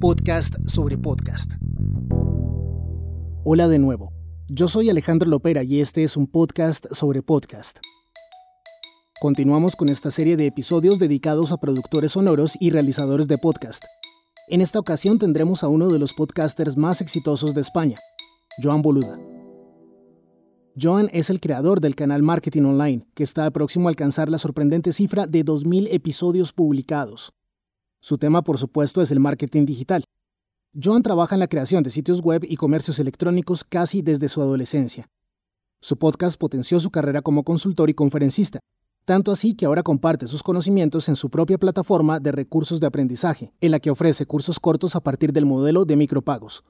Podcast sobre podcast. Hola de nuevo, yo soy Alejandro Lopera y este es un podcast sobre podcast. Continuamos con esta serie de episodios dedicados a productores sonoros y realizadores de podcast. En esta ocasión tendremos a uno de los podcasters más exitosos de España, Joan Boluda. Joan es el creador del canal Marketing Online, que está próximo a alcanzar la sorprendente cifra de 2.000 episodios publicados. Su tema, por supuesto, es el marketing digital. Joan trabaja en la creación de sitios web y comercios electrónicos casi desde su adolescencia. Su podcast potenció su carrera como consultor y conferencista, tanto así que ahora comparte sus conocimientos en su propia plataforma de recursos de aprendizaje, en la que ofrece cursos cortos a partir del modelo de micropagos.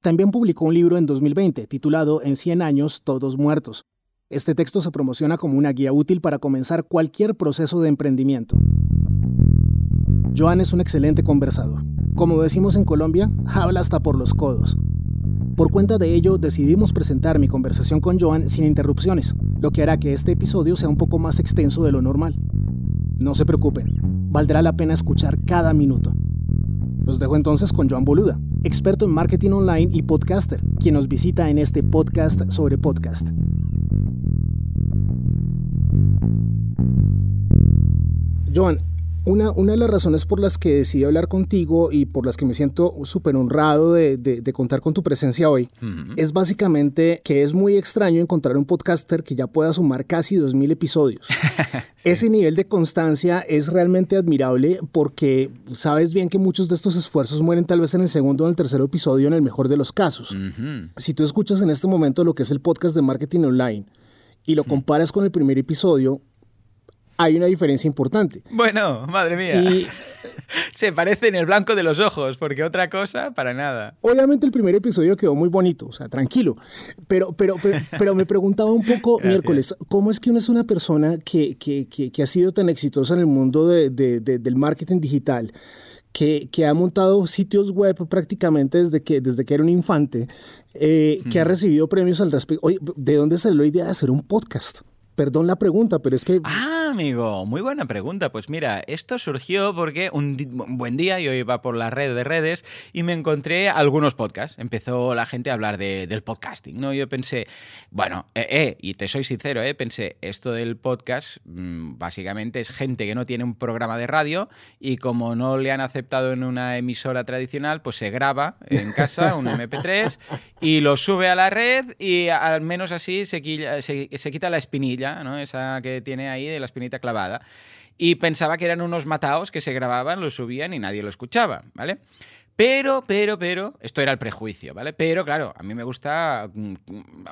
También publicó un libro en 2020 titulado En 100 años, todos muertos. Este texto se promociona como una guía útil para comenzar cualquier proceso de emprendimiento. Joan es un excelente conversador. Como decimos en Colombia, habla hasta por los codos. Por cuenta de ello, decidimos presentar mi conversación con Joan sin interrupciones, lo que hará que este episodio sea un poco más extenso de lo normal. No se preocupen, valdrá la pena escuchar cada minuto. Los dejo entonces con Joan Boluda, experto en marketing online y podcaster, quien nos visita en este podcast sobre podcast. Joan, una, una, de las razones por las que decidí hablar contigo y por las que me siento súper honrado de, de, contar con tu presencia hoy es básicamente que es muy extraño encontrar un podcaster que ya pueda sumar casi 2.000 episodios. Ese nivel de constancia es realmente admirable porque sabes bien que muchos de estos esfuerzos mueren tal vez en el segundo o en el tercer episodio en el mejor de los casos. Si tú escuchas en este momento lo que es el podcast de marketing online y lo comparas con el primer episodio, hay una diferencia importante. Bueno, madre mía. Se parece en el blanco de los ojos, porque otra cosa, para nada. Obviamente el primer episodio quedó muy bonito, o sea, tranquilo. Pero, pero, pero, me preguntaba un poco, miércoles, ¿cómo es que uno es una persona que, que, que, ha sido tan exitosa en el mundo de, del marketing digital? Que, que, ha montado sitios web prácticamente desde que, desde que era un infante, eh, que ha recibido premios al respecto. Oye, ¿de dónde salió la idea de hacer un podcast? Perdón la pregunta, pero es que... Ah, amigo, muy buena pregunta. Pues mira, esto surgió porque un, buen día yo iba por la red de redes y me encontré algunos podcasts. Empezó la gente a hablar del podcasting, ¿no? Yo pensé, bueno, eh, eh, y te soy sincero, eh, pensé, esto del podcast mm, básicamente es gente que no tiene un programa de radio y como no le han aceptado en una emisora tradicional, pues se graba en casa un MP3 y lo sube a la red y al menos así se, se quita la espinilla esa que tiene ahí de la clavada. Y pensaba que eran unos mataos que se grababan, lo subían y nadie lo escuchaba, ¿vale? Pero, pero, pero, esto era el prejuicio, ¿vale? Pero claro, a mí me gusta mm,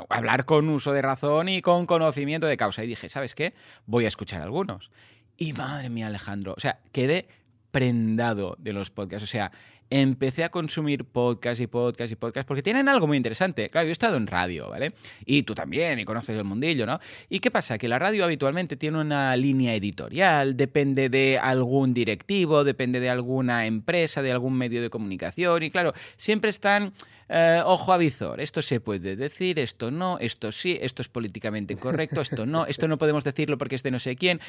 hablar con uso de razón y con conocimiento de causa. Y dije, ¿sabes qué? Voy a escuchar algunos. Y madre mía, Alejandro, o sea, quedé prendado de los podcasts. O sea, empecé a consumir podcast y podcast y podcast porque tienen algo muy interesante. Claro, yo he estado en radio, ¿vale? Y tú también, y conoces el mundillo, ¿no? ¿Y qué pasa? Que la radio habitualmente tiene una línea editorial, depende de algún directivo, depende de alguna empresa, de algún medio de comunicación, y claro, siempre están... Eh, ojo a visor, esto se puede decir, esto no, esto sí, esto es políticamente incorrecto, esto no, esto no podemos decirlo porque es de no sé quién.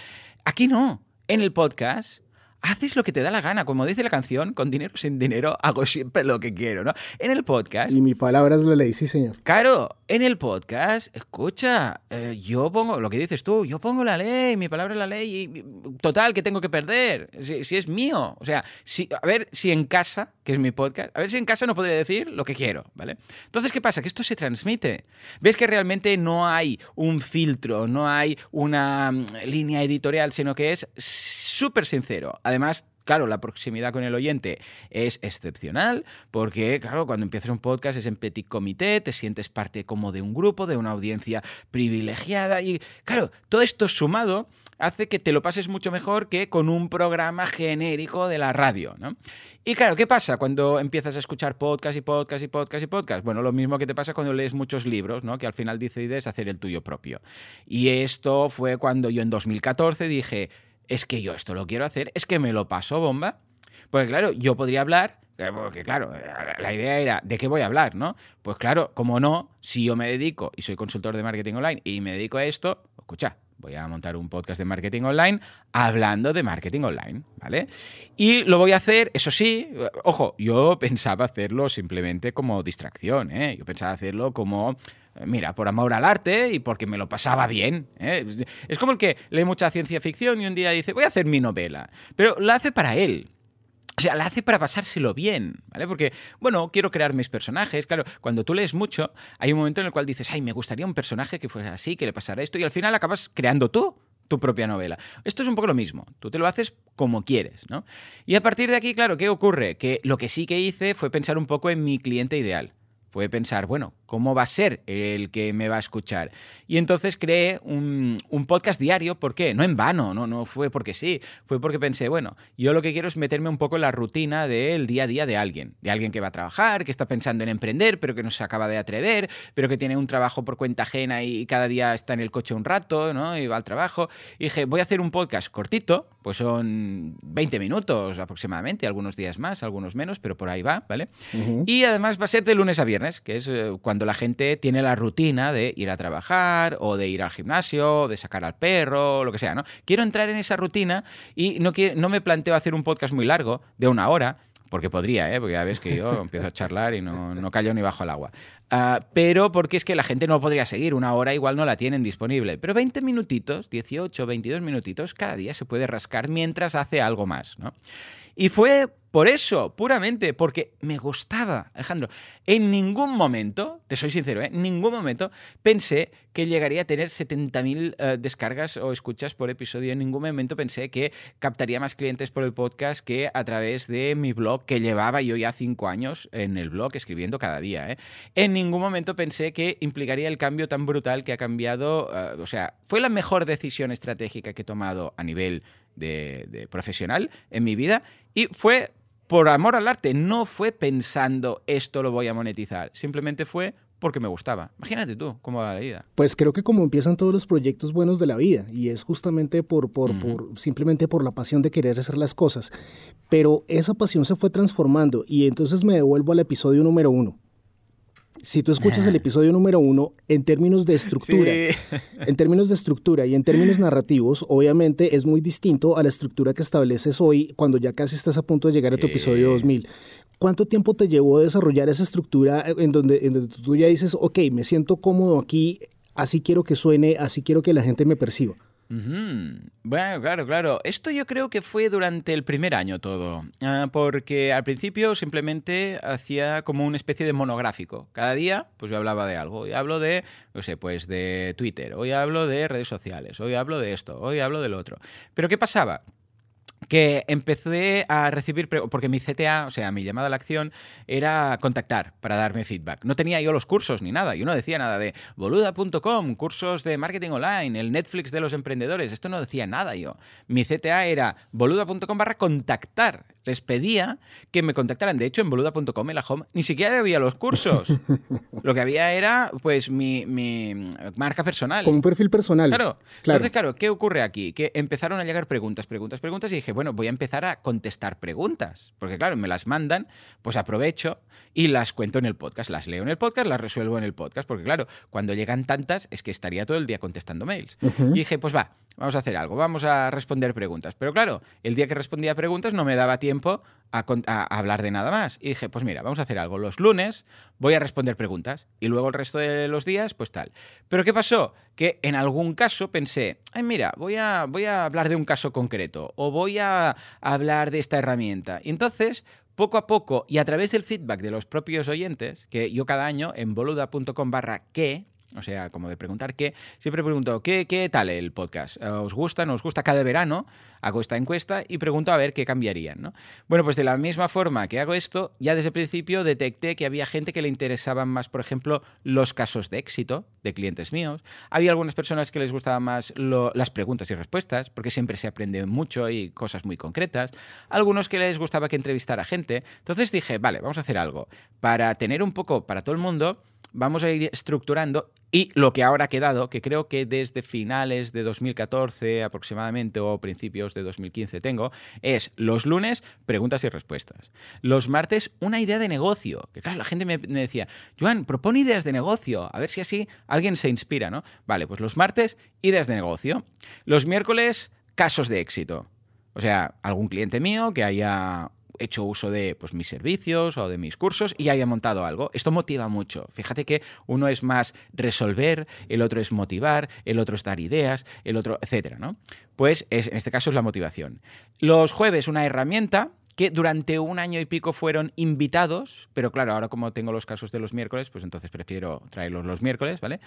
Aquí no, en el podcast haces lo que te da la gana. Como dice la canción, con dinero sin dinero hago siempre lo que quiero, ¿no? En el podcast. Y mi palabra es la ley, sí, señor. Claro, en el podcast, escucha, eh, yo pongo, lo que dices tú, yo pongo la ley, mi palabra es la ley, y total, que tengo que perder? Si, es mío. O sea, si, a ver si en casa que es mi podcast, a ver si en casa no podría decir lo que quiero, ¿vale? Entonces, ¿qué pasa? Que esto se transmite. ¿Ves que realmente no hay un filtro, no hay una mm, línea editorial, sino que es súper sincero? Además, claro, la proximidad con el oyente es excepcional, porque, claro, cuando empiezas un podcast es en petit comité, te sientes parte como de un grupo, de una audiencia privilegiada, y, claro, todo esto sumado hace que te lo pases mucho mejor que con un programa genérico de la radio, ¿no? Y claro, ¿qué pasa cuando empiezas a escuchar podcast y podcast y podcast y podcast? Bueno, lo mismo que te pasa cuando lees muchos libros, ¿no? Que al final decides hacer el tuyo propio. Y esto fue cuando yo en 2014 dije, es que yo esto lo quiero hacer, es que me lo paso bomba. Porque claro, yo podría hablar, eh, porque claro, la idea era, ¿de qué voy a hablar, no? Pues claro, como no, si yo me dedico y soy consultor de marketing online y me dedico a esto, escucha, voy a montar un podcast de marketing online hablando de marketing online, ¿vale? Y lo voy a hacer, eso sí, ojo, yo pensaba hacerlo simplemente como distracción, ¿eh? Yo pensaba hacerlo como mira, por amor al arte y porque me lo pasaba bien. ¿eh? Es como el que lee mucha ciencia ficción y un día dice, voy a hacer mi novela, pero la hace para él. O sea, la hace para pasárselo bien, ¿vale? Porque, bueno, quiero crear mis personajes. Claro, cuando tú lees mucho, hay un momento en el cual dices, ay, me gustaría un personaje que fuera así, que le pasara esto, y al final acabas creando tú tu propia novela. Esto es un poco lo mismo. Tú te lo haces como quieres, ¿no? Y a partir de aquí, claro, ¿qué ocurre? Que lo que sí que hice fue pensar un poco en mi cliente ideal. Fue pensar, bueno, ¿cómo va a ser el que me va a escuchar? Y entonces creé un, podcast diario, ¿por qué? No en vano, no, no fue porque sí, fue porque pensé, bueno, yo lo que quiero es meterme un poco en la rutina del día a día de alguien, de alguien que va a trabajar, que está pensando en emprender, pero que no se acaba de atrever, pero que tiene un trabajo por cuenta ajena y cada día está en el coche un rato, ¿no? Y va al trabajo. Y dije, voy a hacer un podcast cortito, pues son 20 minutos aproximadamente, algunos días más, algunos menos, pero por ahí va, ¿vale? Y además va a ser de lunes a viernes que es eh, cuando la gente tiene la rutina de ir a trabajar o de ir al gimnasio, de sacar al perro, lo que sea, ¿no? Quiero entrar en esa rutina y no, no me planteo hacer un podcast muy largo, de una hora, porque podría, ¿eh? porque ya ves que yo empiezo a charlar y no, no callo ni bajo el agua. Ah, pero porque es que la gente no podría seguir, una hora igual no la tienen disponible. Pero 20 minutitos, 18, 22 minutitos, cada día se puede rascar mientras hace algo más. ¿no? Y fue por eso, puramente, porque me gustaba, Alejandro. En ningún momento, te soy sincero, ¿eh? en ningún momento pensé que llegaría a tener 70.000 eh, descargas o escuchas por episodio. En ningún momento pensé que captaría más clientes por el podcast que a través de mi blog, que llevaba yo ya cinco años en el blog escribiendo cada día. ¿eh? En ningún momento pensé que implicaría el cambio tan brutal que ha cambiado. o sea, fue la mejor decisión estratégica que he tomado a nivel de, profesional en mi vida y fue por amor al arte, no fue pensando esto lo voy a monetizar, simplemente fue porque me gustaba. Imagínate tú cómo va la vida. Pues creo que como empiezan todos los proyectos buenos de la vida y es justamente por, por, por, simplemente por la pasión de querer hacer las cosas. Pero esa pasión se fue transformando y entonces me devuelvo al episodio número uno si tú escuchas el episodio número uno, en términos de estructura, en términos de estructura y en términos narrativos, obviamente es muy distinto a la estructura que estableces hoy cuando ya casi estás a punto de llegar a tu episodio 2000. ¿Cuánto tiempo te llevó a desarrollar esa estructura en donde, en donde tú ya dices, ok, me siento cómodo aquí, así quiero que suene, así quiero que la gente me perciba? Bueno, claro, claro. Esto yo creo que fue durante el primer año todo, ah, porque al principio simplemente hacía como una especie de monográfico. Cada día, pues yo hablaba de algo. Hoy hablo de, no sé, pues de Twitter, hoy hablo de redes sociales, hoy hablo de esto, hoy hablo del otro. Pero ¿qué pasaba? Que empecé a recibir, porque mi CTA, o sea, mi llamada a la acción, era contactar para darme feedback. No tenía yo los cursos ni nada, yo no decía nada de boluda.com, cursos de marketing online, el Netflix de los emprendedores, esto no decía nada yo. Mi CTA era boluda.com barra contactar. Les pedía que me contactaran. De hecho, en boluda.com, en la home, ni siquiera había los cursos. Lo que había era, pues, mi, mi marca personal. Como un perfil personal. Claro. claro. Entonces, claro, ¿qué ocurre aquí? Que empezaron a llegar preguntas, preguntas, preguntas y dije, bueno, voy a empezar a contestar preguntas, porque claro, me las mandan, pues aprovecho y las cuento en el podcast, las leo en el podcast, las resuelvo en el podcast, porque claro, cuando llegan tantas es que estaría todo el día contestando mails. Y dije, pues va, vamos a hacer algo, vamos a responder preguntas. Pero claro, el día que respondía preguntas no me daba tiempo a, hablar de nada más. Y dije, pues mira, vamos a hacer algo. Los lunes voy a responder preguntas y luego el resto de los días, pues tal. Pero ¿qué pasó? Que en algún caso pensé, ay, mira, voy a, voy a hablar de un caso concreto o voy a hablar de esta herramienta. Y entonces poco a poco y a través del feedback de los propios oyentes, que yo cada año en boluda.com barra que o sea, como de preguntar qué. Siempre pregunto, ¿qué, ¿qué tal el podcast? ¿Os gusta? ¿Nos gusta? Cada verano hago esta encuesta y pregunto a ver qué cambiarían, ¿no? Bueno, pues de la misma forma que hago esto, ya desde el principio detecté que había gente que le interesaban más, por ejemplo, los casos de éxito de clientes míos. Había algunas personas que les gustaban más las preguntas y respuestas, porque siempre se aprende mucho y cosas muy concretas. Algunos que les gustaba que entrevistara gente. Entonces dije, vale, vamos a hacer algo. Para tener un poco para todo el mundo, vamos a ir estructurando y lo que ahora ha quedado, que creo que desde finales de 2014 aproximadamente o principios de 2015 tengo, es los lunes preguntas y respuestas. Los martes una idea de negocio. Que claro, la gente me, decía, Joan, propone ideas de negocio, a ver si así alguien se inspira, ¿no? Vale, pues los martes ideas de negocio. Los miércoles casos de éxito. O sea, algún cliente mío que haya hecho uso de pues, mis servicios o de mis cursos y haya montado algo. Esto motiva mucho. Fíjate que uno es más resolver, el otro es motivar, el otro es dar ideas, el otro, etcétera, ¿no? Pues en este caso es la motivación. Los jueves una herramienta que durante un año y pico fueron invitados, pero claro, ahora como tengo los casos de los miércoles, pues entonces prefiero traerlos los miércoles, ¿vale?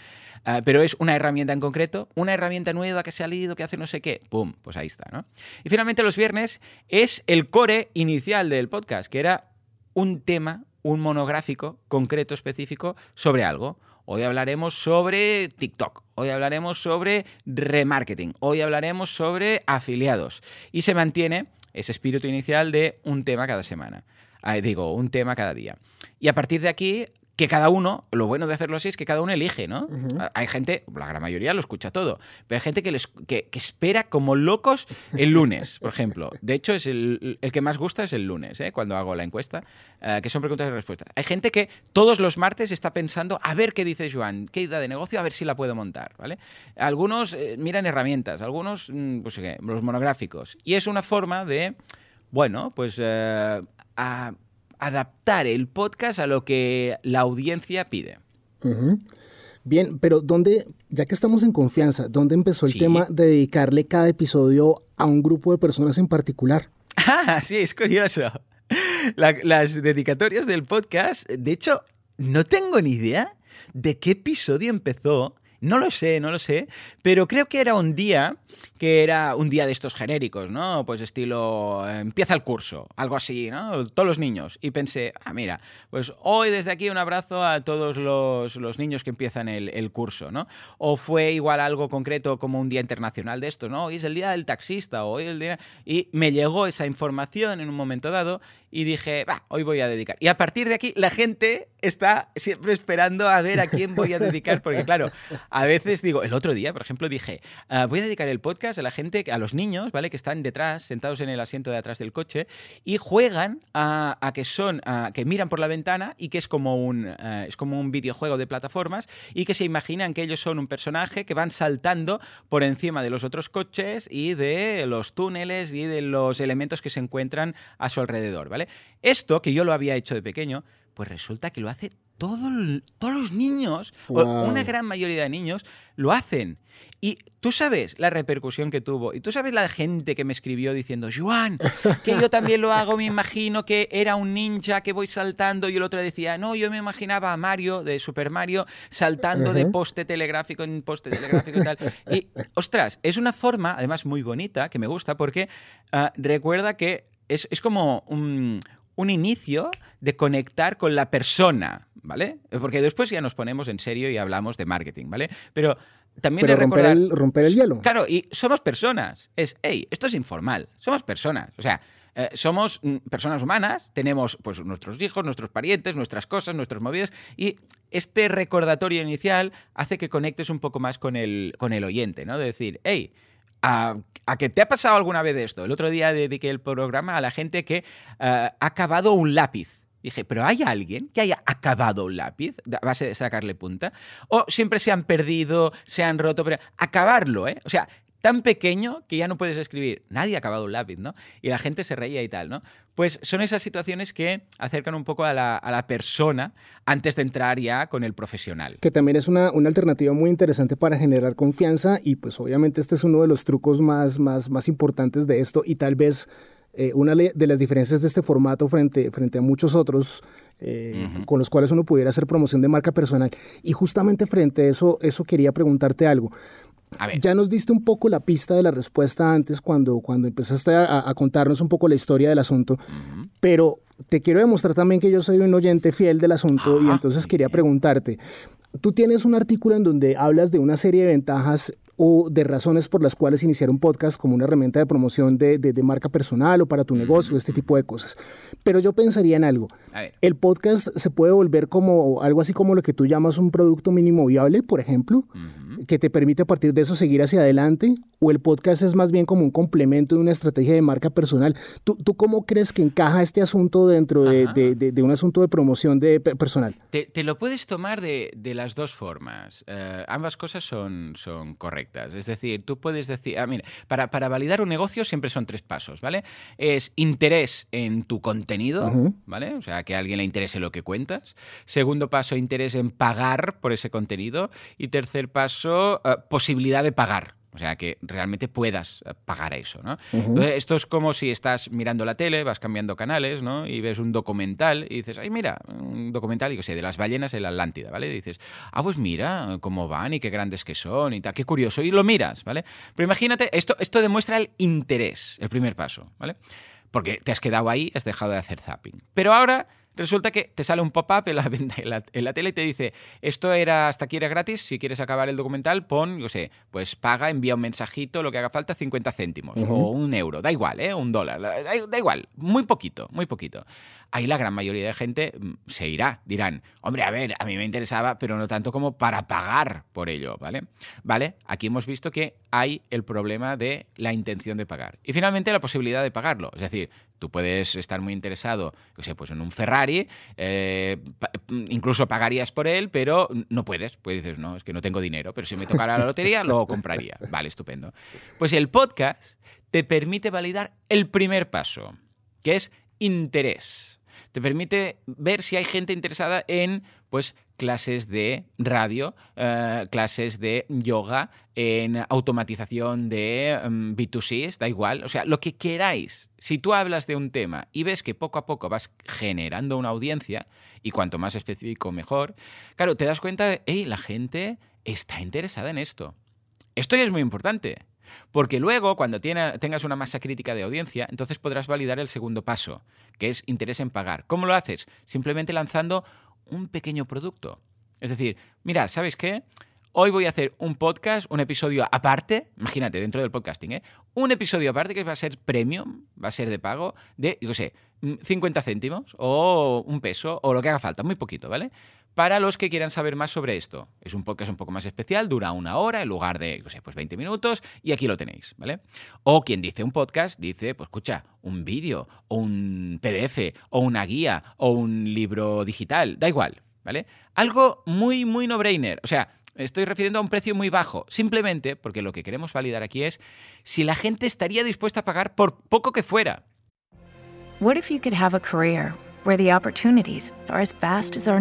Ah, pero es una herramienta en concreto, una herramienta nueva que se ha salido, que hace no sé qué, ¡pum! Pues ahí está, ¿no? Y finalmente los viernes es el core inicial del podcast, que era un tema, un monográfico concreto, específico, sobre algo. Hoy hablaremos sobre TikTok, hoy hablaremos sobre remarketing, hoy hablaremos sobre afiliados. Y se mantiene ese espíritu inicial de un tema cada semana. Ah, digo, un tema cada día. Y a partir de aquí, que cada uno, lo bueno de hacerlo así es que cada uno elige, ¿no? Hay gente, la gran mayoría lo escucha todo, pero hay gente que, les, que, espera como locos el lunes, por ejemplo. De hecho, es el, que más gusta es el lunes, ¿eh? cuando hago la encuesta, eh, que son preguntas y respuestas. Hay gente que todos los martes está pensando, a ver qué dice Joan, qué idea de negocio, a ver si la puedo montar, ¿vale? Algunos eh, miran herramientas, algunos, mm, pues, los monográficos. Y es una forma de, bueno, pues... A, adaptar el podcast a lo que la audiencia pide. Bien, pero ¿dónde, ya que estamos en confianza, dónde empezó el tema de dedicarle cada episodio a un grupo de personas en particular? Ah, sí, es curioso. las dedicatorias del podcast, de hecho, no tengo ni idea de qué episodio empezó no lo sé, no lo sé, pero creo que era un día que era un día de estos genéricos, ¿no? Pues estilo, empieza el curso, algo así, ¿no? Todos los niños. Y pensé, ah, mira, pues hoy desde aquí un abrazo a todos los, niños que empiezan el, curso, ¿no? O fue igual algo concreto como un día internacional de estos, ¿no? Hoy es el día del taxista, hoy el día... Y me llegó esa información en un momento dado y dije, va, hoy voy a dedicar. Y a partir de aquí la gente está siempre esperando a ver a quién voy a dedicar, porque claro, a veces digo, el otro día, por ejemplo, dije, ah, voy a dedicar el podcast a la gente, a los niños, ¿vale? Que están detrás, sentados en el asiento de atrás del coche y juegan a, que son, a, que miran por la ventana y que es como un, eh, es como un videojuego de plataformas y que se imaginan que ellos son un personaje que van saltando por encima de los otros coches y de los túneles y de los elementos que se encuentran a su alrededor, ¿vale? Esto, que yo lo había hecho de pequeño, pues resulta que lo hace todo, todos los niños, o una gran mayoría de niños, lo hacen. Y tú sabes la repercusión que tuvo. Y tú sabes la gente que me escribió diciendo, Juan, que yo también lo hago, me imagino que era un ninja que voy saltando. Y el otro decía, no, yo me imaginaba a Mario, de Super Mario, saltando de poste telegráfico en poste telegráfico y tal. Y, ostras, es una forma, además muy bonita, que me gusta, porque ah, recuerda que es, es como un, un inicio de conectar con la persona, ¿vale? Porque después ya nos ponemos en serio y hablamos de marketing, ¿vale? Pero también Pero romper, el, romper el hielo. Claro, y somos personas. Es, hey, esto es informal. Somos personas. O sea, eh, somos mm, personas humanas, tenemos pues nuestros hijos, nuestros parientes, nuestras cosas, nuestras movidas, y este recordatorio inicial hace que conectes un poco más con el, con el oyente, ¿no? De decir, hey, a, que te ha pasado alguna vez esto. El otro día dediqué el programa a la gente que eh, ha acabado un lápiz. Dije, ¿pero hay alguien que haya acabado un lápiz a base de sacarle punta? ¿O siempre se han perdido, se han roto? Pero acabarlo, ¿eh? O sea, tan pequeño que ya no puedes escribir. Nadie ha acabado un lápiz, ¿no? Y la gente se reía y tal, ¿no? Pues son esas situaciones que acercan un poco a la, persona antes de entrar ya con el profesional. Que también es una, alternativa muy interesante para generar confianza y pues obviamente este es uno de los trucos más, más, más importantes de esto y tal vez eh, una de las diferencias de este formato frente, frente a muchos otros eh, con los cuales uno pudiera hacer promoción de marca personal. Y justamente frente a eso, eso quería preguntarte algo. Ya nos diste un poco la pista de la respuesta antes cuando, cuando empezaste a, contarnos un poco la historia del asunto, pero te quiero demostrar también que yo soy un oyente fiel del asunto y entonces quería preguntarte, tú tienes un artículo en donde hablas de una serie de ventajas o de razones por las cuales iniciar un podcast como una herramienta de promoción de, de, marca personal o para tu negocio, este tipo de cosas. Pero yo pensaría en algo. El podcast se puede volver como algo así como lo que tú llamas un producto mínimo viable, por ejemplo, que te permite a partir de eso seguir hacia adelante, o el podcast es más bien como un complemento de una estrategia de marca personal. ¿Tú, tú cómo crees que encaja este asunto dentro de, de, un asunto de promoción de personal? Te, te lo puedes tomar de, las dos formas. Eh, ambas cosas son, son correctas. Es decir, tú puedes decir, ah, mira, para, para, validar un negocio siempre son tres pasos, ¿vale? Es interés en tu contenido, ¿vale? O sea, que a alguien le interese lo que cuentas. Segundo paso, interés en pagar por ese contenido. Y tercer paso, eh, posibilidad de pagar. O sea, que realmente puedas eh, pagar eso, ¿no? esto es como si estás mirando la tele, vas cambiando canales, ¿no? Y ves un documental y dices, ay, mira, un documental, y que sé, de las ballenas en la Atlántida, ¿vale? Y dices, ah, pues mira cómo van y qué grandes que son y tal, qué curioso. Y lo miras, ¿vale? Pero imagínate, esto, esto demuestra el interés, el primer paso, ¿vale? Porque te has quedado ahí, has dejado de hacer zapping. Pero ahora Resulta que te sale un pop-up en la, en, la, tele y te dice, esto era hasta aquí era gratis, si quieres acabar el documental, pon, yo sé, pues paga, envía un mensajito, lo que haga falta, 50 céntimos o un euro, da igual, ¿eh? Un dólar, da, igual, muy poquito, muy poquito. Ahí la gran mayoría de gente mm, se irá, dirán, hombre, a ver, a mí me interesaba, pero no tanto como para pagar por ello, ¿vale? Vale, aquí hemos visto que hay el problema de la intención de pagar. Y finalmente la posibilidad de pagarlo, es decir, Tú puedes estar muy interesado, no sé, pues en un Ferrari, eh, incluso pagarías por él, pero no puedes. Pues dices, no, es que no tengo dinero, pero si me tocara la lotería, lo compraría. Vale, estupendo. Pues el podcast te permite validar el primer paso, que es interés. Te permite ver si hay gente interesada en pues clases de radio, eh, clases de yoga, en automatización de mm, B2C, da igual, o sea, lo que queráis. Si tú hablas de un tema y ves que poco a poco vas generando una audiencia, y cuanto más específico mejor, claro, te das cuenta de, hey, la gente está interesada en esto. Esto ya es muy importante. Porque luego, cuando tengas una masa crítica de audiencia, entonces podrás validar el segundo paso, que es interés en pagar. ¿Cómo lo haces? Simplemente lanzando un pequeño producto. Es decir, mira, ¿sabes qué? Hoy voy a hacer un podcast, un episodio aparte, imagínate, dentro del podcasting, ¿eh? Un episodio aparte que va a ser premium, va a ser de pago, de, yo sé, 50 mm, céntimos o un peso o lo que haga falta, muy poquito, ¿vale? Para los que quieran saber más sobre esto. Es un podcast un poco más especial, dura una hora en lugar de, yo sé, pues 20 minutos y aquí lo tenéis, ¿vale? O quien dice un podcast dice, pues escucha, un vídeo o un PDF o una guía o un libro digital, da igual, ¿vale? Algo muy, muy no-brainer. O sea, estoy refiriendo a un precio muy bajo, simplemente porque lo que queremos validar aquí es si la gente estaría dispuesta a pagar por poco que fuera. What if you could have a career where the opportunities are as vast as our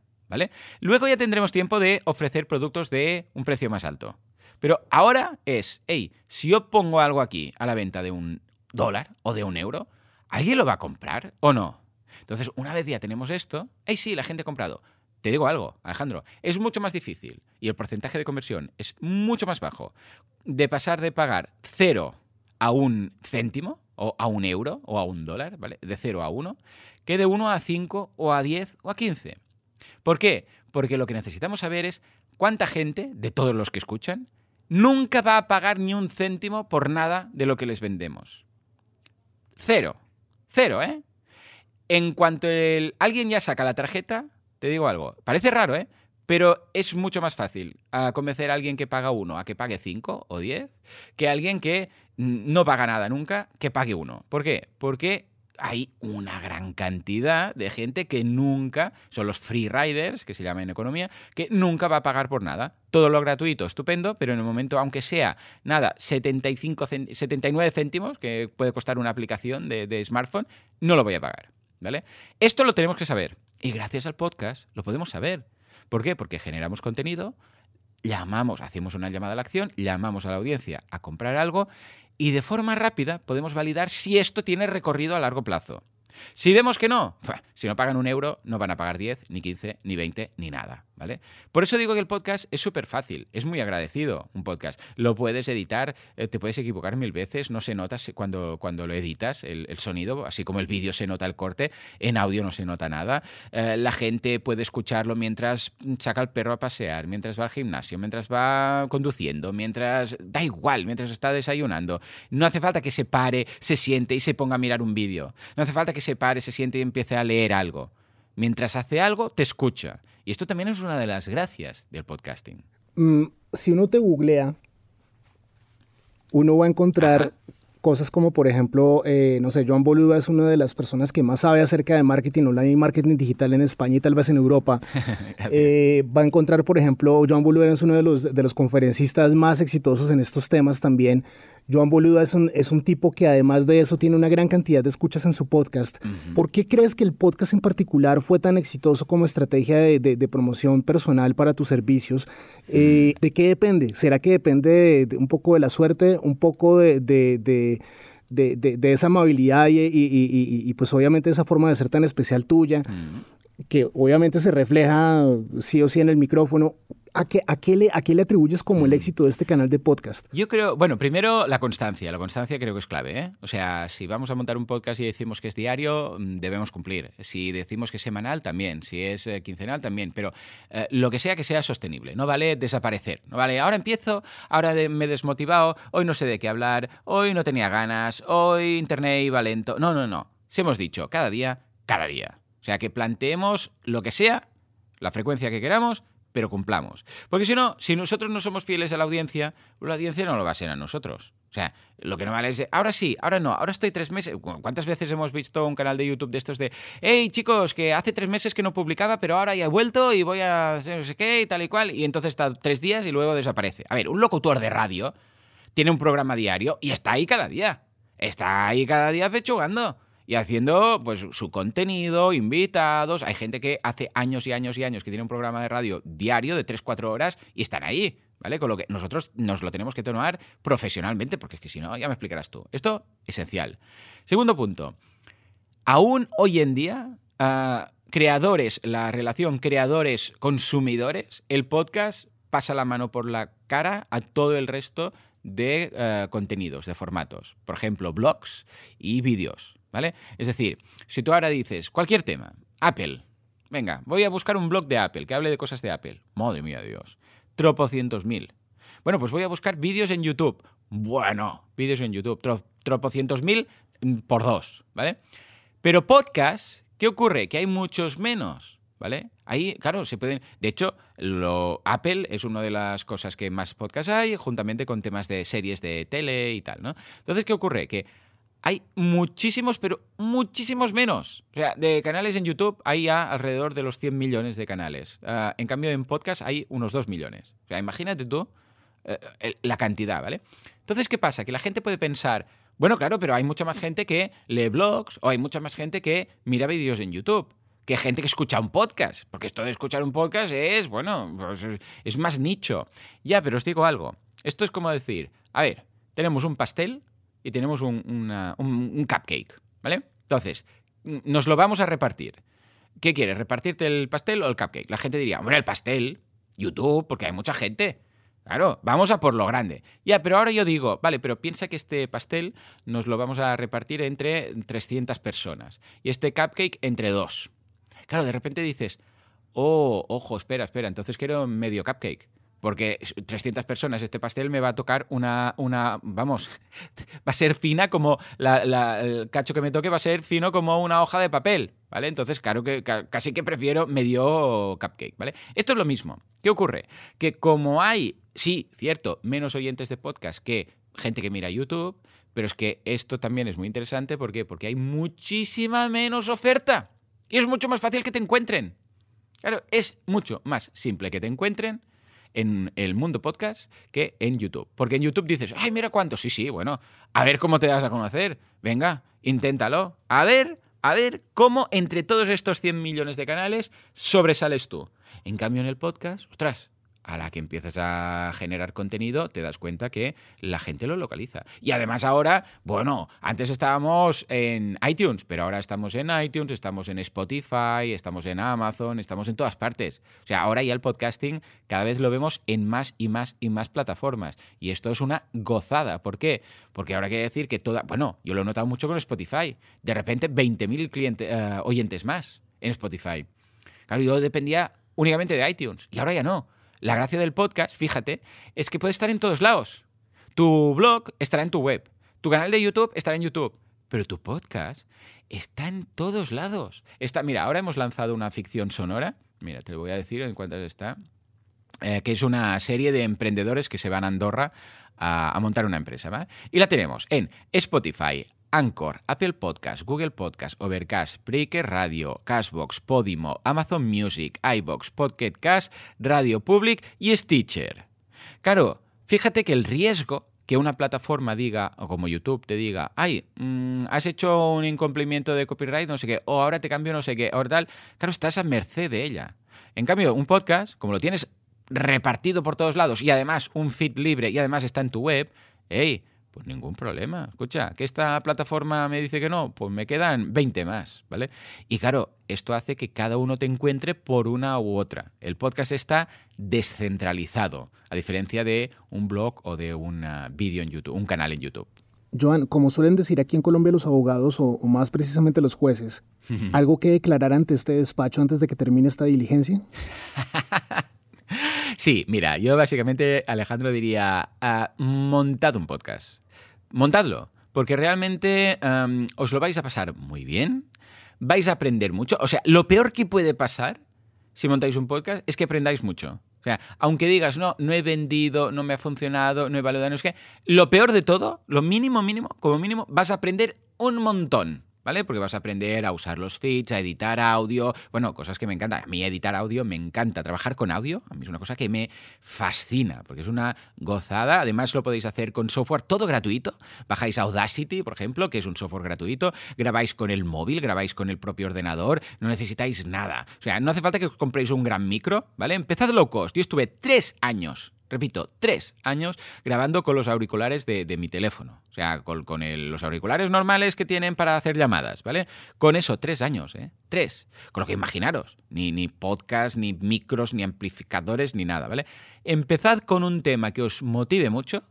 ¿vale? Luego ya tendremos tiempo de ofrecer productos de un precio más alto. Pero ahora es, hey, si yo pongo algo aquí a la venta de un dólar o de un euro, ¿alguien lo va a comprar o no? Entonces, una vez ya tenemos esto, ¡ay sí, la gente ha comprado! Te digo algo, Alejandro, es mucho más difícil y el porcentaje de conversión es mucho más bajo de pasar de pagar cero a un céntimo o a un euro o a un dólar, ¿vale? De cero a uno, que de uno a cinco o a diez o a quince. ¿Por qué? Porque lo que necesitamos saber es cuánta gente, de todos los que escuchan, nunca va a pagar ni un céntimo por nada de lo que les vendemos. Cero. Cero, ¿eh? En cuanto alguien ya saca la tarjeta, te digo algo, parece raro, ¿eh? Pero es mucho más fácil convencer a alguien que paga uno a que pague cinco o diez que a alguien que no paga nada nunca que pague uno. ¿Por qué? Porque hay una gran cantidad de gente que nunca, son los free riders, que se llama en economía, que nunca va a pagar por nada. Todo lo gratuito, estupendo, pero en el momento, aunque sea nada, 75 79 céntimos, que puede costar una aplicación de, de smartphone, no lo voy a pagar. ¿Vale? Esto lo tenemos que saber. Y gracias al podcast lo podemos saber. ¿Por qué? Porque generamos contenido, llamamos, hacemos una llamada a la acción, llamamos a la audiencia a comprar algo y de forma rápida podemos validar si esto tiene recorrido a largo plazo. Si vemos que no, si no pagan un euro, no van a pagar 10, ni 15, ni 20, ni nada, Por eso digo que el podcast es súper fácil, es muy agradecido un podcast. Lo puedes editar, eh, te puedes equivocar mil veces, no se nota cuando, cuando lo editas el, sonido, así como el vídeo se nota el corte, en audio no se nota nada. Eh, la gente puede escucharlo mientras saca al perro a pasear, mientras va al gimnasio, mientras va conduciendo, mientras... Da igual, mientras está desayunando. No hace falta que se pare, se siente y se ponga a mirar un vídeo. No hace falta que se pare, se siente y empiece a leer algo. Mientras hace algo, te escucha. Y esto también es una de las gracias del podcasting. Mm, si uno te googlea, uno va a encontrar cosas como, por ejemplo, eh, no sé, Joan Boluda es una de las personas que más sabe acerca de marketing online y marketing digital en España y tal vez en Europa. Eh, va a encontrar, por ejemplo, Joan Boluda es uno de los, de los conferencistas más exitosos en estos temas también. Joan Boluda es un, es un tipo que además de eso tiene una gran cantidad de escuchas en su podcast. ¿Por qué crees que el podcast en particular fue tan exitoso como estrategia de, promoción personal para tus servicios? Eh, ¿De qué depende? ¿Será que depende de, un poco de la suerte, un poco de, de esa amabilidad y, y, pues obviamente esa forma de ser tan especial tuya, que obviamente se refleja sí o sí en el micrófono. ¿A qué, a, qué le, ¿A qué le atribuyes como el mm. éxito de este canal de podcast? Yo creo, bueno, primero la constancia. La constancia creo que es clave. ¿eh? O sea, si vamos a montar un podcast y decimos que es diario, mm, debemos cumplir. Si decimos que es semanal, también. Si es eh, quincenal, también. Pero eh, lo que sea que sea sostenible. No vale desaparecer. No vale, ahora empiezo, ahora me he desmotivado, hoy no sé de qué hablar, hoy no tenía ganas, hoy internet iba lento. No, no, no. Si hemos dicho, cada día, cada día. O sea, que planteemos lo que sea, la frecuencia que queramos, pero cumplamos. Porque si no, si nosotros no somos fieles a la audiencia, la audiencia no lo va a ser a nosotros. O sea, lo que no vale es, ahora sí, ahora no, ahora estoy tres meses. ¿Cuántas veces hemos visto un canal de YouTube de estos de, hey chicos, que hace tres meses que no publicaba, pero ahora ya he vuelto y voy a no sé qué y tal y cual, y entonces está tres días y luego desaparece? A ver, un locutor de radio tiene un programa diario y está ahí cada día. Está ahí cada día pechugando y haciendo pues su contenido, invitados. Hay gente que hace años y años y años que tiene un programa de radio diario de 3-4 horas y están ahí, ¿vale? Con lo que nosotros nos lo tenemos que tomar profesionalmente, porque es que si no, ya me explicarás tú. Esto, esencial. Segundo punto. Aún hoy en día, ah, creadores, la relación creadores-consumidores, el podcast pasa la mano por la cara a todo el resto de ah, contenidos, de formatos. Por ejemplo, blogs y vídeos. ¿Vale? Es decir, si tú ahora dices cualquier tema, Apple, venga, voy a buscar un blog de Apple que hable de cosas de Apple. Madre mía, Dios. Tropocientos mil. Bueno, pues voy a buscar vídeos en YouTube. Bueno, vídeos en YouTube. tropocientos mil por dos, ¿vale? Pero podcast, ¿qué ocurre? Que hay muchos menos. ¿Vale? Ahí, claro, se pueden. De hecho, lo, Apple es una de las cosas que más podcasts hay, juntamente con temas de series de tele y tal, ¿no? Entonces, ¿qué ocurre? Que hay muchísimos, pero muchísimos menos. O sea, de canales en YouTube hay ya alrededor de los 100 millones de canales. Ah, en cambio, en podcast hay unos 2 millones. O sea, imagínate tú eh, la cantidad, ¿vale? Entonces, ¿qué pasa? Que la gente puede pensar, bueno, claro, pero hay mucha más gente que lee blogs o hay mucha más gente que mira vídeos en YouTube que gente que escucha un podcast. Porque esto de escuchar un podcast es, bueno, pues es más nicho. Ya, pero os digo algo. Esto es como decir, a ver, tenemos un pastel y tenemos un, cupcake, ¿vale? Entonces, nos lo vamos a repartir. ¿Qué quieres? ¿Repartirte el pastel o el cupcake? La gente diría, hombre, el pastel, YouTube, porque hay mucha gente. Claro, vamos a por lo grande. Ya, pero ahora yo digo, vale, pero piensa que este pastel nos lo vamos a repartir entre 300 personas y este cupcake entre dos. Claro, de repente dices, oh, ojo, espera, espera, entonces quiero medio cupcake porque 300 personas, este pastel me va a tocar una, una vamos, va a ser fina como, el cacho que me toque va a ser fino como una hoja de papel, ¿vale? Entonces, claro que casi que prefiero medio cupcake, ¿vale? Esto es lo mismo. ¿Qué ocurre? Que como hay, sí, cierto, menos oyentes de podcast que gente que mira YouTube, Pero es que esto también es muy interesante ¿por qué? porque hay muchísima menos oferta y es mucho más fácil que te encuentren. Claro, es mucho más simple que te encuentren en el mundo podcast que en YouTube. Porque en YouTube dices, ay, mira cuántos. Sí, sí, bueno, a ver cómo te das a conocer. Venga, inténtalo. A ver, a ver cómo entre todos estos 100 millones de canales sobresales tú. En cambio, en el podcast, ostras, a la que empiezas a generar contenido, te das cuenta que la gente lo localiza. Y además ahora, bueno, antes estábamos en iTunes, pero ahora estamos en iTunes, estamos en Spotify, estamos en Amazon, estamos en todas partes. O sea, ahora ya el podcasting cada vez lo vemos en más y más y más plataformas. Y esto es una gozada. ¿Por qué? Porque ahora quiere decir que toda... Bueno, yo lo he notado mucho con Spotify. De repente 20.000 clientes, eh, oyentes más en Spotify. Claro, yo dependía únicamente de iTunes y ahora ya no. La gracia del podcast, fíjate, es que puede estar en todos lados. Tu blog estará en tu web, tu canal de YouTube estará en YouTube, pero tu podcast está en todos lados. Está, mira, ahora hemos lanzado una ficción sonora, mira, te lo voy a decir en cuántas está, eh, que es una serie de emprendedores que se van a Andorra a, a montar una empresa. ¿vale? Y la tenemos en Spotify, Anchor, Apple Podcast, Google Podcast, Overcast, Breaker Radio, Cashbox, Podimo, Amazon Music, iBox, Podcast Cast, Radio Public y Stitcher. Claro, fíjate que el riesgo que una plataforma diga, o como YouTube te diga, ay, mmm, has hecho un incumplimiento de copyright, no sé qué, o ahora te cambio no sé qué, o tal, claro, estás a merced de ella. En cambio, un podcast, como lo tienes repartido por todos lados y además un feed libre y además está en tu web, hey, pues ningún problema. Escucha, que esta plataforma me dice que no, pues me quedan 20 más, ¿vale? Y claro, esto hace que cada uno te encuentre por una u otra. El podcast está descentralizado, a diferencia de un blog o de un vídeo en YouTube, un canal en YouTube. Joan, como suelen decir aquí en Colombia los abogados o, o más precisamente los jueces, ¿algo que declarar ante este despacho antes de que termine esta diligencia? Sí, mira, yo básicamente, Alejandro, diría, uh, montad un podcast. Montadlo, porque realmente um, os lo vais a pasar muy bien, vais a aprender mucho. O sea, lo peor que puede pasar si montáis un podcast es que aprendáis mucho. O sea, aunque digas, no, no he vendido, no me ha funcionado, no he valorado, no es que, lo peor de todo, lo mínimo, mínimo, como mínimo, vas a aprender un montón. ¿Vale? Porque vas a aprender a usar los feeds, a editar audio, bueno, cosas que me encantan. A mí editar audio me encanta, trabajar con audio, a mí es una cosa que me fascina, porque es una gozada. Además lo podéis hacer con software todo gratuito. Bajáis Audacity, por ejemplo, que es un software gratuito, grabáis con el móvil, grabáis con el propio ordenador, no necesitáis nada. O sea, no hace falta que os compréis un gran micro, ¿vale? Empezad low cost. Yo estuve tres años repito, tres años grabando con los auriculares de, de mi teléfono. O sea, con, con los auriculares normales que tienen para hacer llamadas, ¿vale? Con eso, tres años, ¿eh? Tres. Con lo que imaginaros, ni, ni podcast, ni micros, ni amplificadores, ni nada, ¿vale? Empezad con un tema que os motive mucho,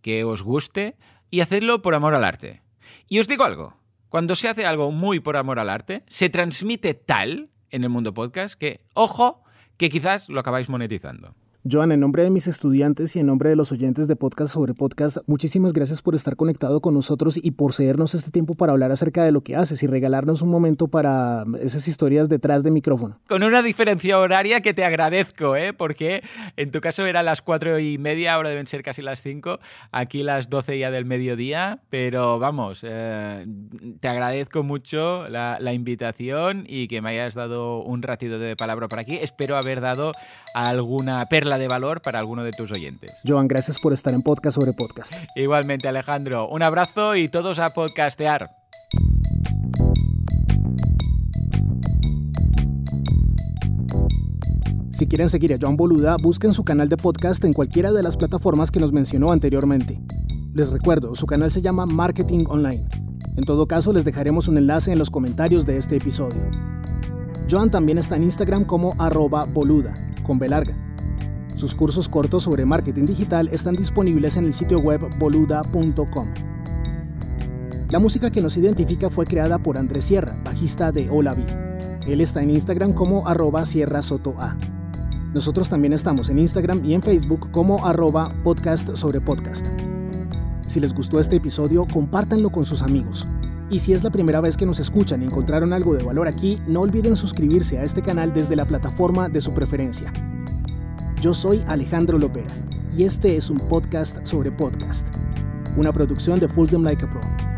que os guste, y hacedlo por amor al arte. Y os digo algo, cuando se hace algo muy por amor al arte, se transmite tal en el mundo podcast que, ojo, que quizás lo acabáis monetizando. Joan, en nombre de mis estudiantes y en nombre de los oyentes de Podcast sobre Podcast, muchísimas gracias por estar conectado con nosotros y por cedernos este tiempo para hablar acerca de lo que haces y regalarnos un momento para esas historias detrás de micrófono. Con una diferencia horaria que te agradezco, ¿eh? porque en tu caso eran las cuatro y media, ahora deben ser casi las cinco, aquí las doce ya del mediodía, pero vamos, eh, te agradezco mucho la, la invitación y que me hayas dado un ratito de palabra por aquí. Espero haber dado alguna perla de valor para alguno de tus oyentes. Joan, gracias por estar en Podcast sobre Podcast. Igualmente, Alejandro. Un abrazo y todos a podcastear. Si quieren seguir a Joan Boluda, busquen su canal de podcast en cualquiera de las plataformas que nos mencionó anteriormente. Les recuerdo, su canal se llama Marketing Online. En todo caso, les dejaremos un enlace en los comentarios de este episodio. Joan también está en Instagram como arroba boluda, con B larga. Sus cursos cortos sobre marketing digital están disponibles en el sitio web boluda.com. La música que nos identifica fue creada por Andrés Sierra, bajista de Hola Vi. Él está en Instagram como arroba Sierra Soto A. Nosotros también estamos en Instagram y en Facebook como arroba podcast sobre podcast. Si les gustó este episodio, compártanlo con sus amigos. Y si es la primera vez que nos escuchan y encontraron algo de valor aquí, no olviden suscribirse a este canal desde la plataforma de su preferencia. Yo soy Alejandro Lopera y este es un podcast sobre podcast. una producción de Full Them Like a Pro.